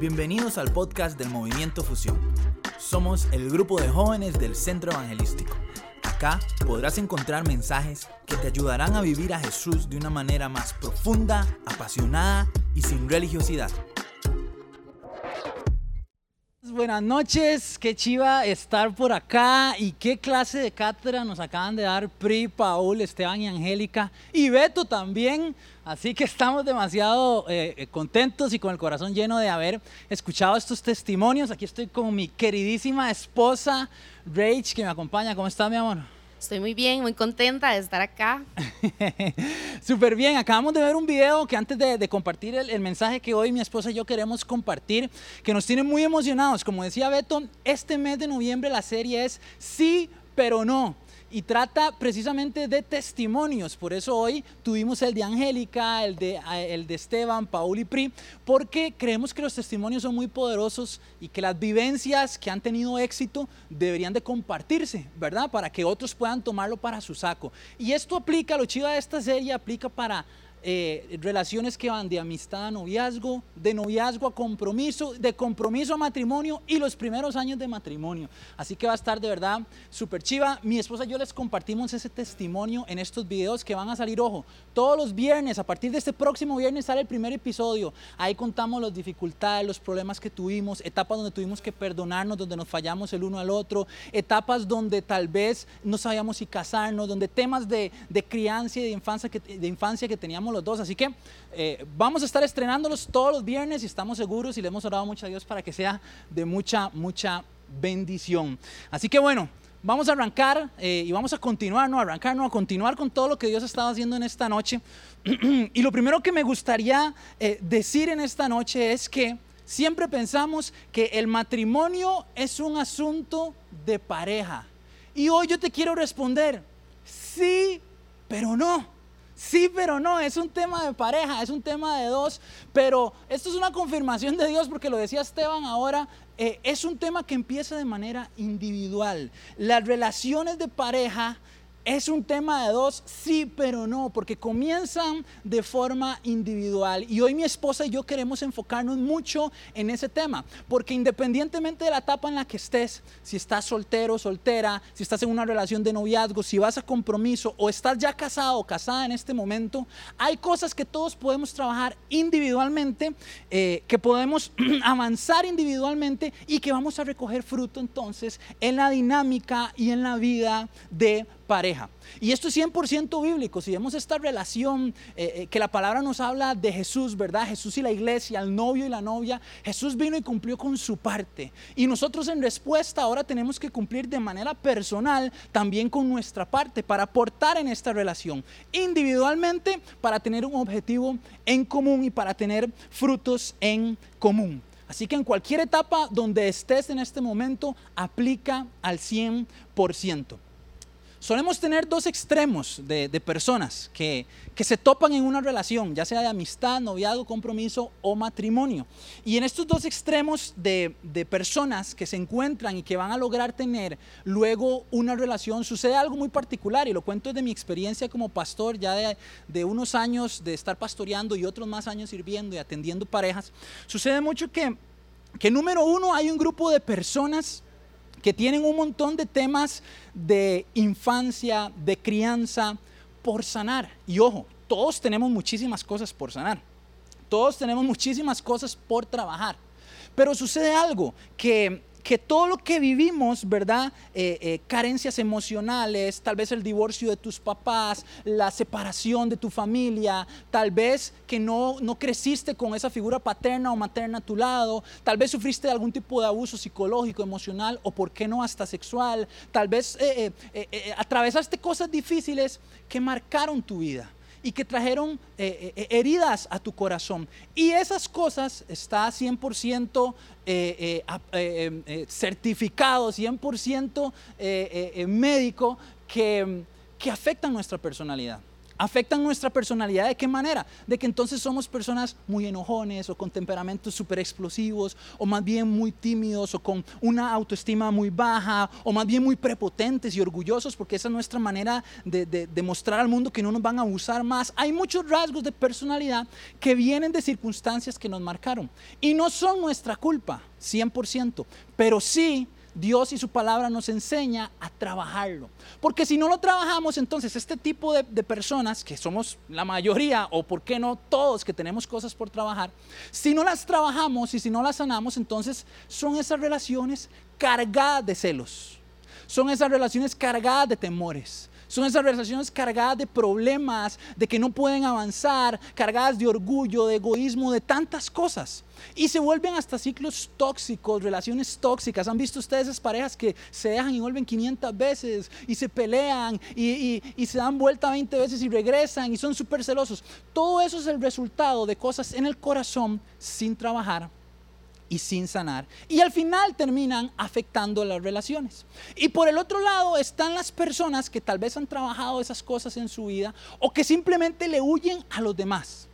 Bienvenidos al podcast del Movimiento Fusión. Somos el grupo de jóvenes del Centro Evangelístico. Acá podrás encontrar mensajes que te ayudarán a vivir a Jesús de una manera más profunda, apasionada y sin religiosidad. Buenas noches, qué chiva estar por acá y qué clase de cátedra nos acaban de dar Pri, Paul, Esteban y Angélica y Beto también. Así que estamos demasiado eh, contentos y con el corazón lleno de haber escuchado estos testimonios. Aquí estoy con mi queridísima esposa Rach que me acompaña. ¿Cómo está mi amor? Estoy muy bien, muy contenta de estar acá. Súper bien, acabamos de ver un video que antes de, compartir el, mensaje que hoy mi esposa y yo queremos compartir, que nos tiene muy emocionados. Como decía Beto, este mes de noviembre la serie es Sí, pero no y trata precisamente de testimonios. Por eso hoy tuvimos el de Angélica, el de, el de Esteban, Paul y Pri, porque creemos que los testimonios son muy poderosos y que las vivencias que han tenido éxito deberían de compartirse, ¿verdad? Para que otros puedan tomarlo para su saco. Y esto aplica, lo chido de esta serie aplica para eh, relaciones que van de amistad a noviazgo, de noviazgo a compromiso, de compromiso a matrimonio y los primeros años de matrimonio. Así que va a estar de verdad súper chiva. Mi esposa y yo les compartimos ese testimonio en estos videos que van a salir, ojo, todos los viernes, a partir de este próximo viernes sale el primer episodio. Ahí contamos las dificultades, los problemas que tuvimos, etapas donde tuvimos que perdonarnos, donde nos fallamos el uno al otro, etapas donde tal vez no sabíamos si casarnos, donde temas de, de crianza y de infancia que, de infancia que teníamos dos. Así que eh, vamos a estar estrenándolos todos los viernes y estamos seguros y le hemos orado mucho a Dios para que sea de mucha, mucha bendición. Así que bueno, vamos a arrancar eh, y vamos a continuar, no arrancar, no a continuar con todo lo que Dios ha estado haciendo en esta noche. y lo primero que me gustaría eh, decir en esta noche es que siempre pensamos que el matrimonio es un asunto de pareja. Y hoy yo te quiero responder, sí, pero no. Sí, pero no, es un tema de pareja, es un tema de dos, pero esto es una confirmación de Dios porque lo decía Esteban ahora, eh, es un tema que empieza de manera individual. Las relaciones de pareja es un tema de dos, sí, pero no, porque comienzan de forma individual. Y hoy mi esposa y yo queremos enfocarnos mucho en ese tema, porque independientemente de la etapa en la que estés, si estás soltero, soltera, si estás en una relación de noviazgo, si vas a compromiso o estás ya casado o casada en este momento, hay cosas que todos podemos trabajar individualmente, eh, que podemos avanzar individualmente y que vamos a recoger fruto entonces en la dinámica y en la vida de pareja. Y esto es 100% bíblico. Si vemos esta relación eh, eh, que la palabra nos habla de Jesús, ¿verdad? Jesús y la iglesia, el novio y la novia. Jesús vino y cumplió con su parte. Y nosotros en respuesta ahora tenemos que cumplir de manera personal también con nuestra parte para aportar en esta relación. Individualmente para tener un objetivo en común y para tener frutos en común. Así que en cualquier etapa donde estés en este momento, aplica al 100%. Solemos tener dos extremos de, personas que, se topan en una relación, ya sea de amistad, noviazgo, compromiso o matrimonio. Y en estos dos extremos de, personas que se encuentran y que van a lograr tener luego una relación, sucede algo muy particular y lo cuento de mi experiencia como pastor, ya de, de unos años de estar pastoreando y otros más años sirviendo y atendiendo parejas. Sucede mucho que, que número uno, hay un grupo de personas que tienen un montón de temas de infancia, de crianza por sanar. Y ojo, todos tenemos muchísimas cosas por sanar. Todos tenemos muchísimas cosas por trabajar. Pero sucede algo que que todo lo que vivimos, ¿verdad? Eh, eh, carencias emocionales, tal vez el divorcio de tus papás, la separación de tu familia, tal vez que no, no creciste con esa figura paterna o materna a tu lado, tal vez sufriste algún tipo de abuso psicológico, emocional o, por qué no, hasta sexual, tal vez eh, atravesaste cosas difíciles que marcaron tu vida y que trajeron eh, eh, heridas a tu corazón. Y esas cosas está 100% eh, certificado, 100% médico, que, que afectan nuestra personalidad Afectan nuestra personalidad de qué manera? De que entonces somos personas muy enojones o con temperamentos súper explosivos o más bien muy tímidos o con una autoestima muy baja o más bien muy prepotentes y orgullosos porque esa es nuestra manera de, de mostrar al mundo que no nos van a abusar más. Hay muchos rasgos de personalidad que vienen de circunstancias que nos marcaron y no son nuestra culpa, 100%, pero sí Dios y su palabra nos enseña a trabajarlo. Porque si no lo trabajamos, entonces este tipo de, personas, que somos la mayoría, o por qué no todos que tenemos cosas por trabajar, si no las trabajamos y si no las sanamos, entonces son esas relaciones cargadas de celos. Son esas relaciones cargadas de temores. Son esas relaciones cargadas de problemas, de que no pueden avanzar, cargadas de orgullo, de egoísmo, de tantas cosas. Y se vuelven hasta ciclos tóxicos, relaciones tóxicas. ¿Han visto ustedes esas parejas que se dejan y vuelven 500 veces y se pelean y, se dan vuelta 20 veces y regresan y son súper celosos? Todo eso es el resultado de cosas en el corazón sin trabajar y sin sanar. Y al final terminan afectando las relaciones. Y por el otro lado están las personas que tal vez han trabajado esas cosas en su vida o que simplemente le huyen a los demás.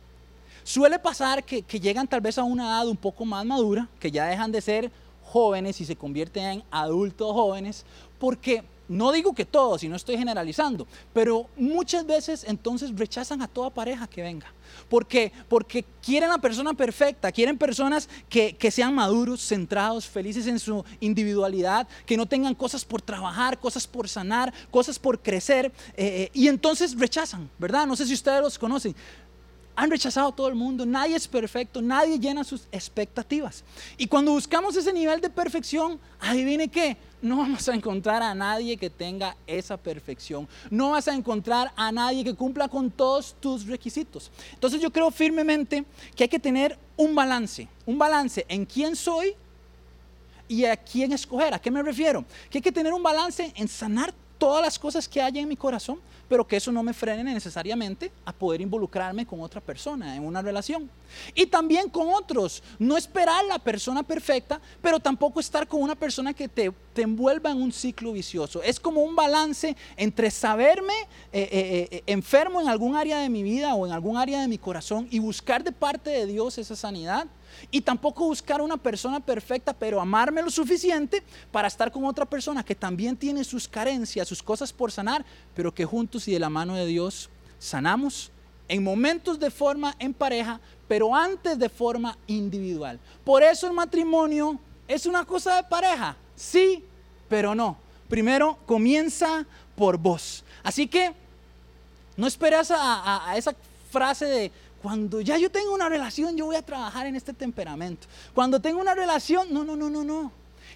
Suele pasar que, llegan tal vez a una edad un poco más madura, que ya dejan de ser jóvenes y se convierten en adultos jóvenes, porque no digo que todos, y no estoy generalizando, pero muchas veces entonces rechazan a toda pareja que venga. Porque, porque quieren a persona perfecta, quieren personas que, sean maduros, centrados, felices en su individualidad, que no tengan cosas por trabajar, cosas por sanar, cosas por crecer, eh, eh, y entonces rechazan, ¿verdad? No sé si ustedes los conocen han rechazado a todo el mundo, nadie es perfecto, nadie llena sus expectativas. Y cuando buscamos ese nivel de perfección, adivine qué, no vamos a encontrar a nadie que tenga esa perfección, no vas a encontrar a nadie que cumpla con todos tus requisitos. Entonces yo creo firmemente que hay que tener un balance, un balance en quién soy y a quién escoger. ¿A qué me refiero? Que hay que tener un balance en sanar todas las cosas que hay en mi corazón pero que eso no me frene necesariamente a poder involucrarme con otra persona en una relación. Y también con otros, no esperar la persona perfecta, pero tampoco estar con una persona que te, te envuelva en un ciclo vicioso. Es como un balance entre saberme eh, eh, eh, enfermo en algún área de mi vida o en algún área de mi corazón y buscar de parte de Dios esa sanidad y tampoco buscar una persona perfecta, pero amarme lo suficiente para estar con otra persona que también tiene sus carencias, sus cosas por sanar, pero que juntos y de la mano de Dios sanamos en momentos de forma en pareja, pero antes de forma individual. Por eso el matrimonio es una cosa de pareja, sí, pero no. Primero comienza por vos. Así que no esperas a, a esa frase de cuando ya yo tengo una relación, yo voy a trabajar en este temperamento. Cuando tengo una relación, no, no, no, no, no.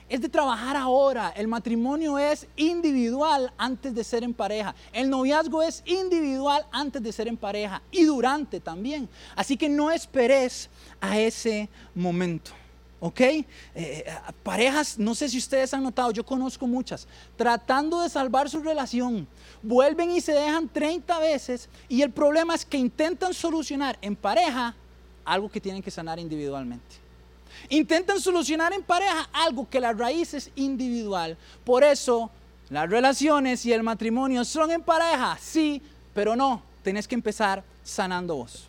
Es de trabajar ahora. El matrimonio es individual antes de ser en pareja. El noviazgo es individual antes de ser en pareja y durante también. Así que no esperes a ese momento. ¿Ok? Eh, eh, parejas, no sé si ustedes han notado, yo conozco muchas, tratando de salvar su relación, vuelven y se dejan 30 veces y el problema es que intentan solucionar en pareja algo que tienen que sanar individualmente. Intentan solucionar en pareja algo que la raíz es individual. Por eso las relaciones y el matrimonio son en pareja, sí, pero no, tenés que empezar sanando vos.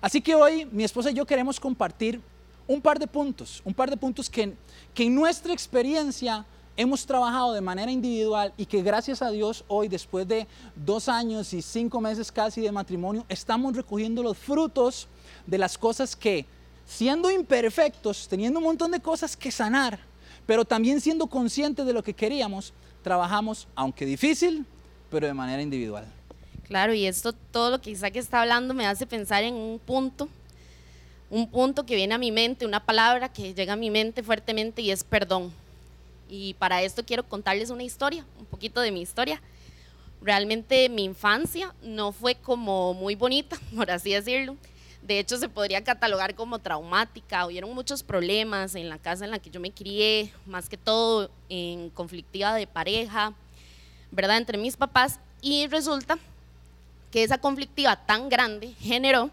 Así que hoy mi esposa y yo queremos compartir un par de puntos, un par de puntos que, que en nuestra experiencia hemos trabajado de manera individual y que gracias a Dios hoy, después de dos años y cinco meses casi de matrimonio, estamos recogiendo los frutos de las cosas que, siendo imperfectos, teniendo un montón de cosas que sanar, pero también siendo conscientes de lo que queríamos, trabajamos, aunque difícil, pero de manera individual. Claro, y esto, todo lo que Isaac está hablando me hace pensar en un punto un punto que viene a mi mente, una palabra que llega a mi mente fuertemente y es perdón. Y para esto quiero contarles una historia, un poquito de mi historia. Realmente mi infancia no fue como muy bonita, por así decirlo. De hecho, se podría catalogar como traumática. Hubieron muchos problemas en la casa en la que yo me crié, más que todo en conflictiva de pareja, ¿verdad? Entre mis papás. Y resulta que esa conflictiva tan grande generó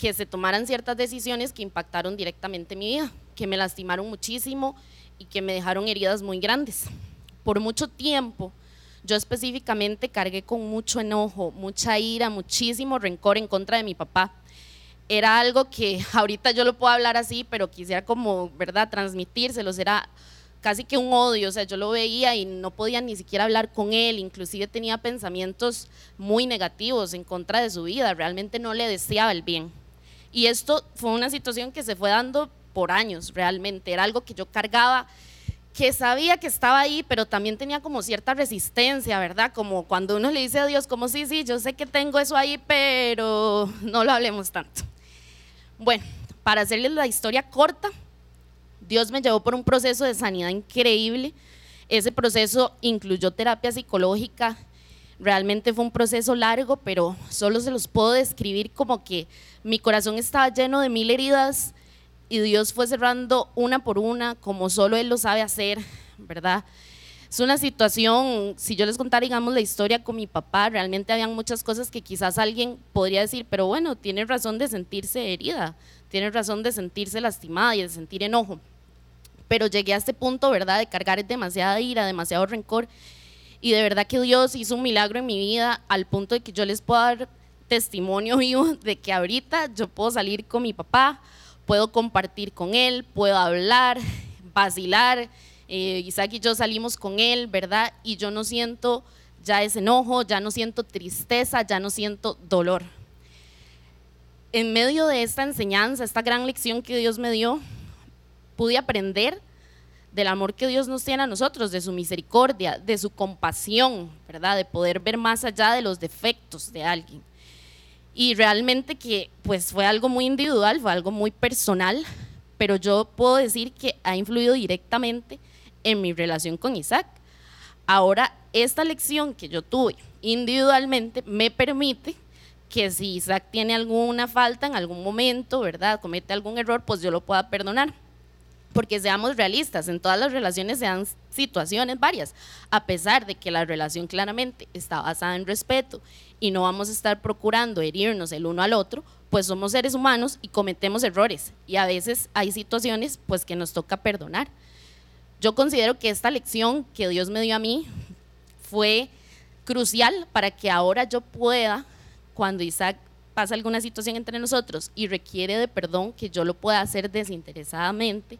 que se tomaran ciertas decisiones que impactaron directamente mi vida, que me lastimaron muchísimo y que me dejaron heridas muy grandes. Por mucho tiempo yo específicamente cargué con mucho enojo, mucha ira, muchísimo rencor en contra de mi papá. Era algo que ahorita yo lo puedo hablar así, pero quisiera como, ¿verdad?, transmitírselos. Era casi que un odio, o sea, yo lo veía y no podía ni siquiera hablar con él, inclusive tenía pensamientos muy negativos en contra de su vida, realmente no le deseaba el bien. Y esto fue una situación que se fue dando por años, realmente, era algo que yo cargaba que sabía que estaba ahí, pero también tenía como cierta resistencia, ¿verdad? Como cuando uno le dice a Dios, como sí, sí, yo sé que tengo eso ahí, pero no lo hablemos tanto. Bueno, para hacerles la historia corta, Dios me llevó por un proceso de sanidad increíble. Ese proceso incluyó terapia psicológica. Realmente fue un proceso largo, pero solo se los puedo describir como que mi corazón estaba lleno de mil heridas y Dios fue cerrando una por una, como solo Él lo sabe hacer, ¿verdad? Es una situación, si yo les contara, digamos, la historia con mi papá, realmente habían muchas cosas que quizás alguien podría decir, pero bueno, tiene razón de sentirse herida, tiene razón de sentirse lastimada y de sentir enojo pero llegué a este punto, ¿verdad?, de cargar demasiada ira, demasiado rencor. Y de verdad que Dios hizo un milagro en mi vida al punto de que yo les puedo dar testimonio vivo de que ahorita yo puedo salir con mi papá, puedo compartir con él, puedo hablar, vacilar. Eh, Isaac y yo salimos con él, ¿verdad? Y yo no siento ya ese enojo, ya no siento tristeza, ya no siento dolor. En medio de esta enseñanza, esta gran lección que Dios me dio, pude aprender del amor que Dios nos tiene a nosotros, de su misericordia, de su compasión, ¿verdad? De poder ver más allá de los defectos de alguien. Y realmente que pues fue algo muy individual, fue algo muy personal, pero yo puedo decir que ha influido directamente en mi relación con Isaac. Ahora, esta lección que yo tuve individualmente me permite que si Isaac tiene alguna falta en algún momento, ¿verdad? Comete algún error, pues yo lo pueda perdonar porque seamos realistas, en todas las relaciones se dan situaciones varias, a pesar de que la relación claramente está basada en respeto y no vamos a estar procurando herirnos el uno al otro, pues somos seres humanos y cometemos errores y a veces hay situaciones pues que nos toca perdonar. Yo considero que esta lección que Dios me dio a mí fue crucial para que ahora yo pueda, cuando Isaac pasa alguna situación entre nosotros y requiere de perdón, que yo lo pueda hacer desinteresadamente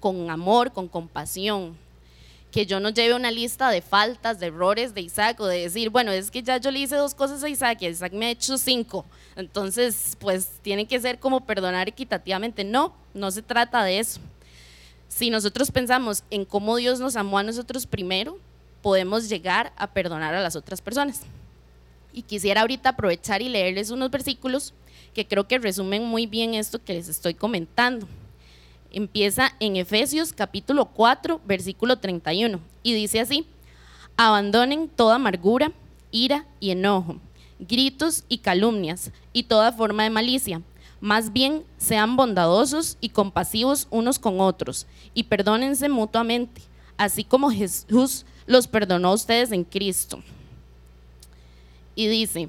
con amor, con compasión. Que yo no lleve una lista de faltas, de errores de Isaac o de decir, bueno, es que ya yo le hice dos cosas a Isaac y Isaac me ha hecho cinco. Entonces, pues tiene que ser como perdonar equitativamente. No, no se trata de eso. Si nosotros pensamos en cómo Dios nos amó a nosotros primero, podemos llegar a perdonar a las otras personas. Y quisiera ahorita aprovechar y leerles unos versículos que creo que resumen muy bien esto que les estoy comentando empieza en Efesios capítulo 4, versículo 31, y dice así, abandonen toda amargura, ira y enojo, gritos y calumnias, y toda forma de malicia. Más bien sean bondadosos y compasivos unos con otros, y perdónense mutuamente, así como Jesús los perdonó a ustedes en Cristo. Y dice,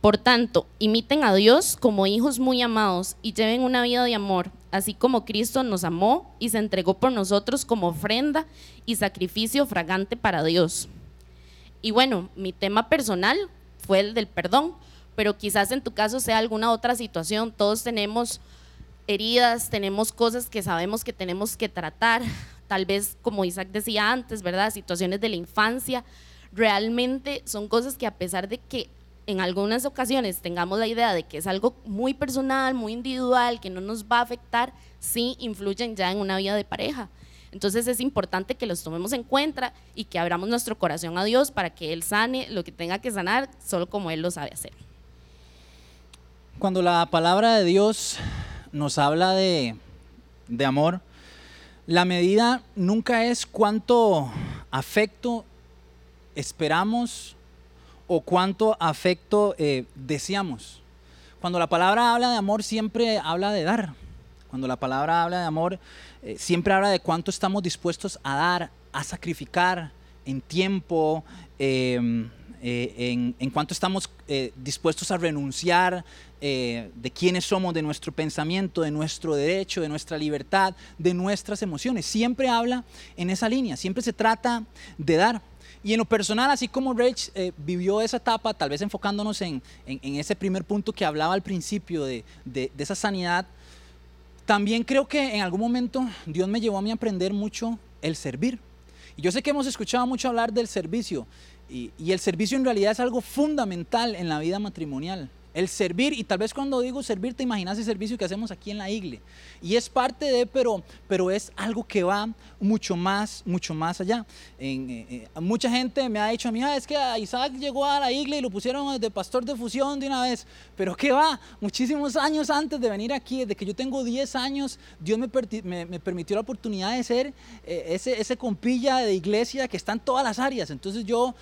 por tanto, imiten a Dios como hijos muy amados y lleven una vida de amor, así como Cristo nos amó y se entregó por nosotros como ofrenda y sacrificio fragante para Dios. Y bueno, mi tema personal fue el del perdón, pero quizás en tu caso sea alguna otra situación. Todos tenemos heridas, tenemos cosas que sabemos que tenemos que tratar, tal vez como Isaac decía antes, ¿verdad? Situaciones de la infancia. Realmente son cosas que a pesar de que en algunas ocasiones tengamos la idea de que es algo muy personal, muy individual, que no nos va a afectar, sí influyen ya en una vida de pareja. Entonces es importante que los tomemos en cuenta y que abramos nuestro corazón a Dios para que Él sane lo que tenga que sanar, solo como Él lo sabe hacer. Cuando la palabra de Dios nos habla de, de amor, la medida nunca es cuánto afecto esperamos o cuánto afecto eh, deseamos. Cuando la palabra habla de amor siempre habla de dar. Cuando la palabra habla de amor eh, siempre habla de cuánto estamos dispuestos a dar, a sacrificar en tiempo, em, eh, en, cuánto estamos dispuestos a renunciar de quiénes somos, de nuestro pensamiento, de nuestro derecho, de nuestra libertad, de nuestras emociones. Siempre habla en esa línea, siempre se trata de dar. Y en lo personal, así como Rach eh, vivió esa etapa, tal vez enfocándonos en, ese primer punto que hablaba al principio de, esa sanidad, también creo que en algún momento Dios me llevó a mí a aprender mucho el servir. Y yo sé que hemos escuchado mucho hablar del servicio, y el servicio en realidad es algo fundamental en la vida matrimonial. El servir, y tal vez cuando digo servir, te imaginas el servicio que hacemos aquí en la iglesia. Y es parte de, pero, pero es algo que va mucho más, mucho más allá. En, eh, eh, mucha gente me ha dicho a mí, ah, es que Isaac llegó a la iglesia y lo pusieron de pastor de fusión de una vez. Pero ¿qué va? Muchísimos años antes de venir aquí, desde que yo tengo 10 años, Dios me, me, permitió la oportunidad de ser eh, ese, ese compilla de iglesia que está en todas las áreas. Entonces yo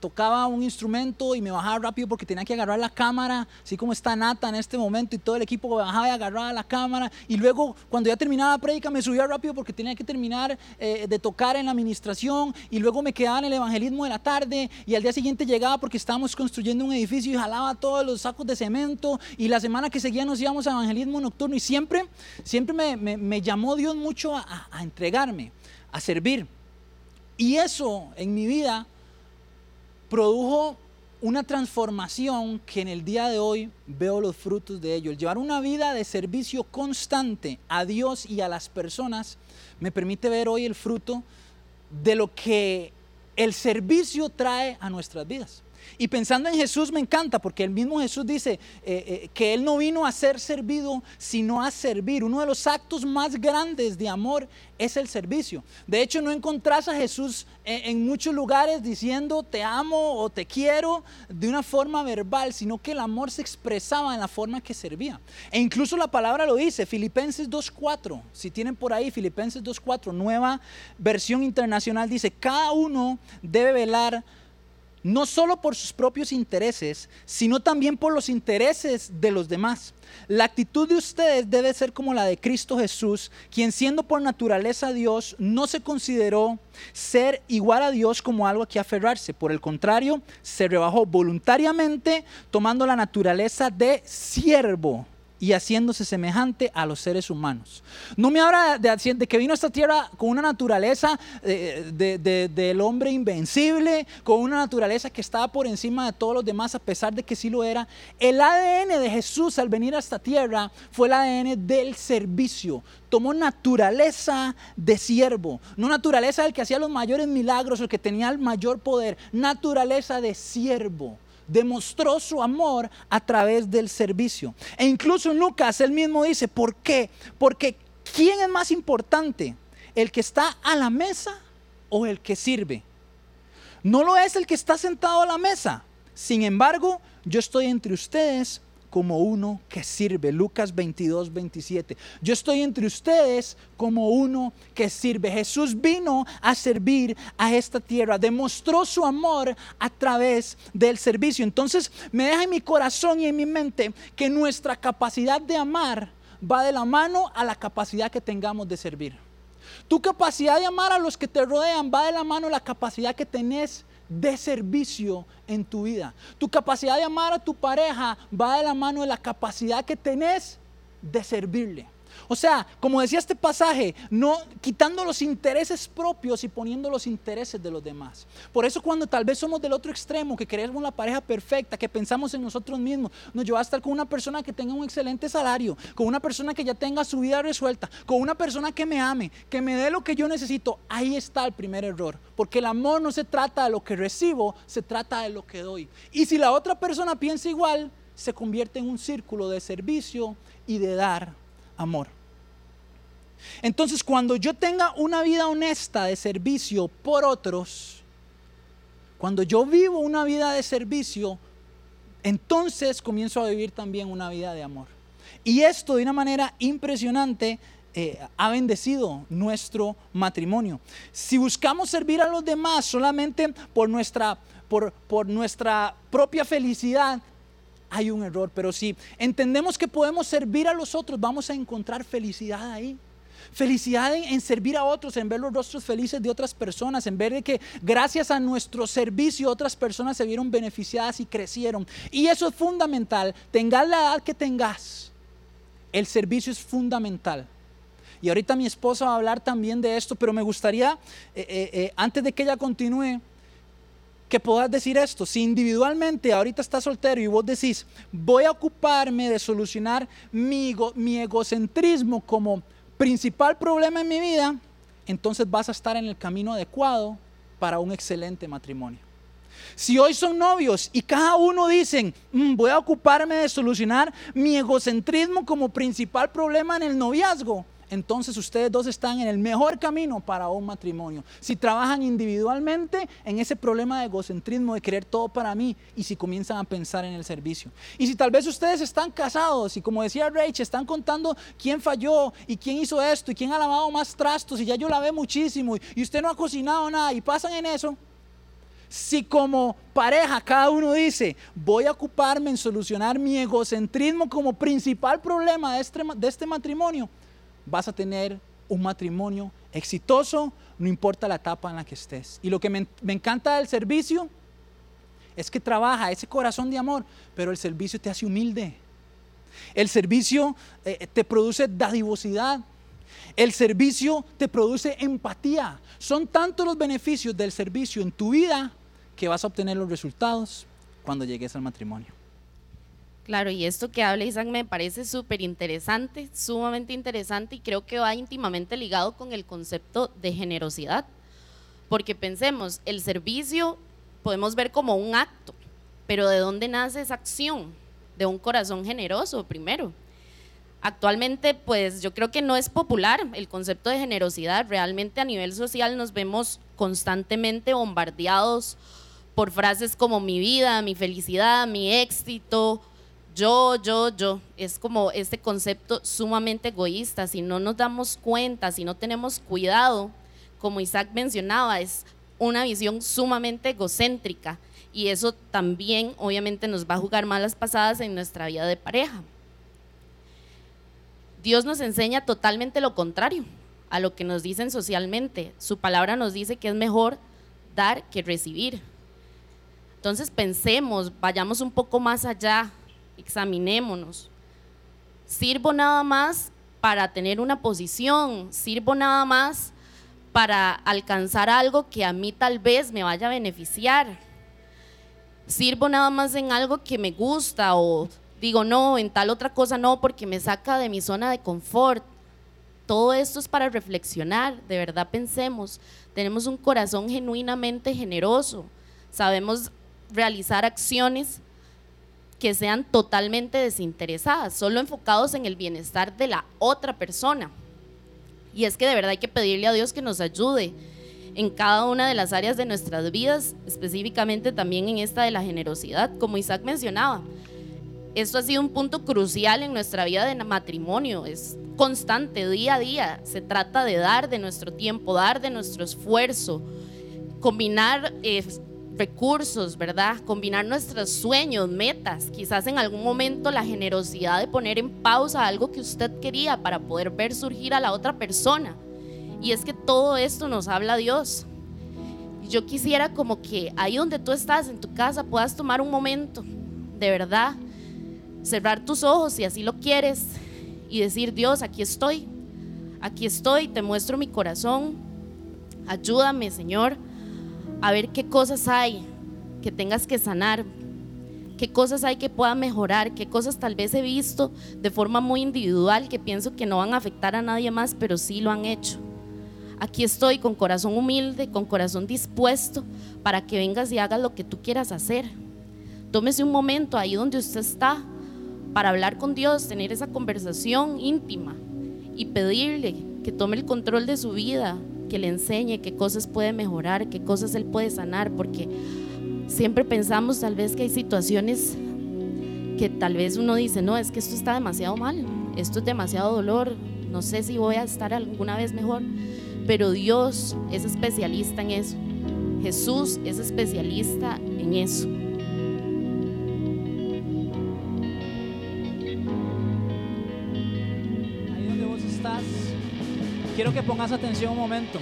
tocaba un instrumento y me bajaba rápido porque tenía que agarrar la cámara, así como está Nata en este momento y todo el equipo bajaba y agarraba la cámara. Y luego cuando ya terminaba la prédica, me subía rápido porque tenía que terminar eh, de tocar en la administración. Y luego me quedaba en el evangelismo de la tarde. Y al día siguiente llegaba porque estábamos construyendo un edificio y jalaba todos los sacos de cemento. Y la semana que seguía nos íbamos a evangelismo nocturno. Y siempre, siempre me, llamó Dios mucho a, a entregarme, a servir. Y eso en mi vida produjo una transformación que en el día de hoy veo los frutos de ello. El llevar una vida de servicio constante a Dios y a las personas me permite ver hoy el fruto de lo que el servicio trae a nuestras vidas. Y pensando en Jesús me encanta porque el mismo Jesús dice eh, eh, que Él no vino a ser servido, sino a servir. Uno de los actos más grandes de amor es el servicio. De hecho, no encontrás a Jesús en, en, muchos lugares diciendo te amo o te quiero de una forma verbal, sino que el amor se expresaba en la forma que servía. E incluso la palabra lo dice, Filipenses 2.4, si tienen por ahí Filipenses 2.4, nueva versión internacional, dice, cada uno debe velar no solo por sus propios intereses, sino también por los intereses de los demás. La actitud de ustedes debe ser como la de Cristo Jesús, quien siendo por naturaleza Dios, no se consideró ser igual a Dios como algo a que aferrarse. Por el contrario, se rebajó voluntariamente tomando la naturaleza de siervo y haciéndose semejante a los seres humanos. No me habla de, que vino a esta tierra con una naturaleza eh, del hombre invencible, con una naturaleza que estaba por encima de todos los demás, a pesar de que sí lo era. El ADN de Jesús al venir a esta tierra fue el ADN del servicio. Tomó naturaleza de siervo, no naturaleza del que hacía los mayores milagros, el que tenía el mayor poder, naturaleza de siervo demostró su amor a través del servicio. E incluso Lucas él mismo dice, ¿por qué? Porque ¿quién es más importante? ¿El que está a la mesa o el que sirve? No lo es el que está sentado a la mesa. Sin embargo, yo estoy entre ustedes como uno que sirve. Lucas 22, 27. Yo estoy entre ustedes como uno que sirve. Jesús vino a servir a esta tierra, demostró su amor a través del servicio. Entonces me deja en mi corazón y en mi mente que nuestra capacidad de amar va de la mano a la capacidad que tengamos de servir. Tu capacidad de amar a los que te rodean va de la mano a la capacidad que tenés de servicio en tu vida. Tu capacidad de amar a tu pareja va de la mano de la capacidad que tenés de servirle. O sea, como decía este pasaje, no quitando los intereses propios y poniendo los intereses de los demás. Por eso cuando tal vez somos del otro extremo, que queremos la pareja perfecta, que pensamos en nosotros mismos, nos lleva a estar con una persona que tenga un excelente salario, con una persona que ya tenga su vida resuelta, con una persona que me ame, que me dé lo que yo necesito. Ahí está el primer error, porque el amor no se trata de lo que recibo, se trata de lo que doy. Y si la otra persona piensa igual, se convierte en un círculo de servicio y de dar amor. Entonces, cuando yo tenga una vida honesta de servicio por otros, cuando yo vivo una vida de servicio, entonces comienzo a vivir también una vida de amor. Y esto de una manera impresionante eh, ha bendecido nuestro matrimonio. Si buscamos servir a los demás solamente por nuestra, por, por nuestra propia felicidad, hay un error. Pero si entendemos que podemos servir a los otros, vamos a encontrar felicidad ahí. Felicidad en, servir a otros, en ver los rostros felices de otras personas, en ver que gracias a nuestro servicio otras personas se vieron beneficiadas y crecieron. Y eso es fundamental. Tengas la edad que tengas, el servicio es fundamental. Y ahorita mi esposa va a hablar también de esto, pero me gustaría, eh, eh, eh, antes de que ella continúe, que puedas decir esto. Si individualmente ahorita estás soltero y vos decís, voy a ocuparme de solucionar mi, mi egocentrismo como principal problema en mi vida, entonces vas a estar en el camino adecuado para un excelente matrimonio. Si hoy son novios y cada uno dicen, mm, voy a ocuparme de solucionar mi egocentrismo como principal problema en el noviazgo, entonces ustedes dos están en el mejor camino para un matrimonio. Si trabajan individualmente en ese problema de egocentrismo, de querer todo para mí, y si comienzan a pensar en el servicio. Y si tal vez ustedes están casados y como decía Rachel, están contando quién falló y quién hizo esto y quién ha lavado más trastos y ya yo lavé muchísimo y usted no ha cocinado nada y pasan en eso, si como pareja cada uno dice, voy a ocuparme en solucionar mi egocentrismo como principal problema de este, de este matrimonio, vas a tener un matrimonio exitoso, no importa la etapa en la que estés. Y lo que me, encanta del servicio es que trabaja ese corazón de amor, pero el servicio te hace humilde. El servicio eh, te produce dadivosidad. El servicio te produce empatía. Son tantos los beneficios del servicio en tu vida que vas a obtener los resultados cuando llegues al matrimonio. Claro, y esto que habla Isaac me parece súper interesante, sumamente interesante y creo que va íntimamente ligado con el concepto de generosidad. Porque pensemos, el servicio podemos ver como un acto, pero ¿de dónde nace esa acción? De un corazón generoso primero. Actualmente, pues yo creo que no es popular el concepto de generosidad. Realmente a nivel social nos vemos constantemente bombardeados por frases como mi vida, mi felicidad, mi éxito, yo, yo, yo. Es como este concepto sumamente egoísta. Si no nos damos cuenta, si no tenemos cuidado, como Isaac mencionaba, es una visión sumamente egocéntrica. Y eso también obviamente nos va a jugar malas pasadas en nuestra vida de pareja. Dios nos enseña totalmente lo contrario a lo que nos dicen socialmente. Su palabra nos dice que es mejor dar que recibir. Entonces pensemos, vayamos un poco más allá examinémonos. Sirvo nada más para tener una posición, sirvo nada más para alcanzar algo que a mí tal vez me vaya a beneficiar. Sirvo nada más en algo que me gusta o digo no, en tal otra cosa no, porque me saca de mi zona de confort. Todo esto es para reflexionar, de verdad pensemos, tenemos un corazón genuinamente generoso, sabemos realizar acciones que sean totalmente desinteresadas, solo enfocados en el bienestar de la otra persona. Y es que de verdad hay que pedirle a Dios que nos ayude en cada una de las áreas de nuestras vidas, específicamente también en esta de la generosidad, como Isaac mencionaba. Esto ha sido un punto crucial en nuestra vida de matrimonio, es constante, día a día. Se trata de dar de nuestro tiempo, dar de nuestro esfuerzo, combinar eh, recursos, ¿verdad? Combinar nuestros sueños, metas, quizás en algún momento la generosidad de poner en pausa algo que usted quería para poder ver surgir a la otra persona. Y es que todo esto nos habla Dios. Yo quisiera como que ahí donde tú estás, en tu casa, puedas tomar un momento, de verdad, cerrar tus ojos si así lo quieres y decir, Dios, aquí estoy, aquí estoy, te muestro mi corazón, ayúdame, Señor a ver qué cosas hay que tengas que sanar, qué cosas hay que pueda mejorar, qué cosas tal vez he visto de forma muy individual que pienso que no van a afectar a nadie más, pero sí lo han hecho. Aquí estoy con corazón humilde, con corazón dispuesto para que vengas y hagas lo que tú quieras hacer. Tómese un momento ahí donde usted está para hablar con Dios, tener esa conversación íntima y pedirle que tome el control de su vida, que le enseñe qué cosas puede mejorar, qué cosas él puede sanar, porque siempre pensamos tal vez que hay situaciones que tal vez uno dice, no, es que esto está demasiado mal, esto es demasiado dolor, no sé si voy a estar alguna vez mejor, pero Dios es especialista en eso, Jesús es especialista en eso. Quiero que pongas atención un momento.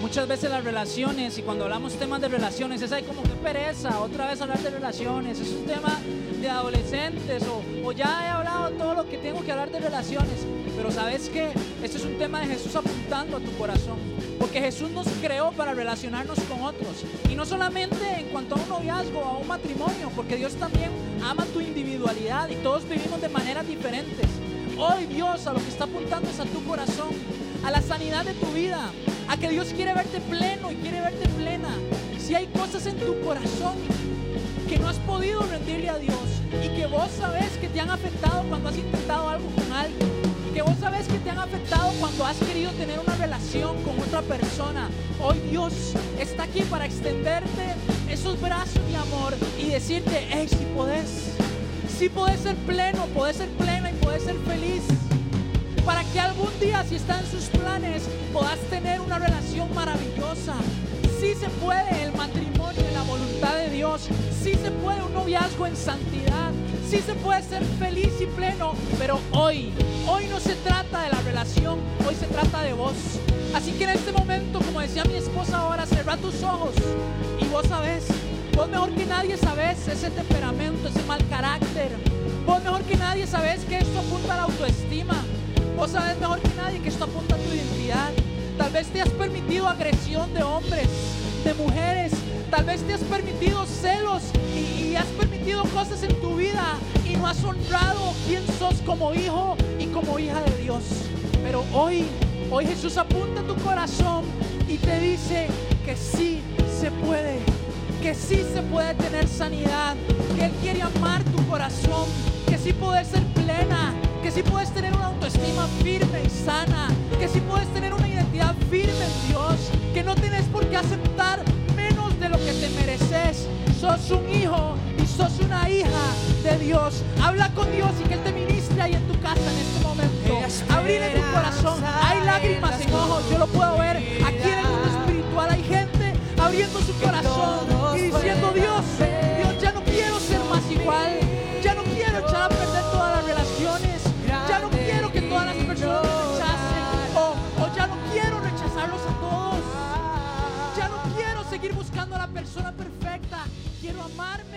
Muchas veces las relaciones, y cuando hablamos temas de relaciones, es ahí como que pereza, otra vez hablar de relaciones, es un tema de adolescentes, o, ya he hablado todo lo que tengo que hablar de relaciones. Pero sabes que este es un tema de Jesús apuntando a tu corazón. Porque Jesús nos creó para relacionarnos con otros. Y no solamente en cuanto a un noviazgo a un matrimonio, porque Dios también ama tu individualidad y todos vivimos de maneras diferentes. Hoy Dios a lo que está apuntando es a tu corazón, a la sanidad de tu vida, a que Dios quiere verte pleno y quiere verte plena. Si hay cosas en tu corazón que no has podido rendirle a Dios y que vos sabes que te han afectado cuando has intentado algo con alguien, que vos sabes que te han afectado cuando has querido tener una relación con otra persona, hoy Dios está aquí para extenderte esos brazos de amor y decirte, hey, si podés, si podés ser pleno, podés ser plena y podés ser feliz para que algún día, si está en sus planes, puedas tener una relación maravillosa. Sí se puede el matrimonio en la voluntad de Dios. Sí se puede un noviazgo en santidad. Sí se puede ser feliz y pleno. Pero hoy, hoy no se trata de la relación, hoy se trata de vos. Así que en este momento, como decía mi esposa ahora, cerra tus ojos y vos sabés. Vos mejor que nadie sabes ese temperamento, ese mal carácter. Vos mejor que nadie sabes que esto apunta a la autoestima. Vos sabes mejor que nadie que esto apunta a tu identidad. Tal vez te has permitido agresión de hombres, de mujeres. Tal vez te has permitido celos y, y has permitido cosas en tu vida y no has honrado quién sos como hijo y como hija de Dios. Pero hoy, hoy Jesús apunta a tu corazón y te dice que sí se puede, que sí se puede tener sanidad, que Él quiere amar tu corazón, que sí puedes ser plena, sí puedes tener una autoestima firme y sana, que sí puedes tener una identidad firme en Dios, que no tienes por qué aceptar menos de lo que te mereces. Sos un hijo y sos una hija de Dios. Habla con Dios y que Él te ministre ahí en tu casa en este momento. Abrile tu corazón. Hay lágrimas en ojos, yo lo puedo ver. Aquí en el mundo espiritual hay gente abriendo su corazón y diciendo, Dios, persona perfecta. Quiero amarme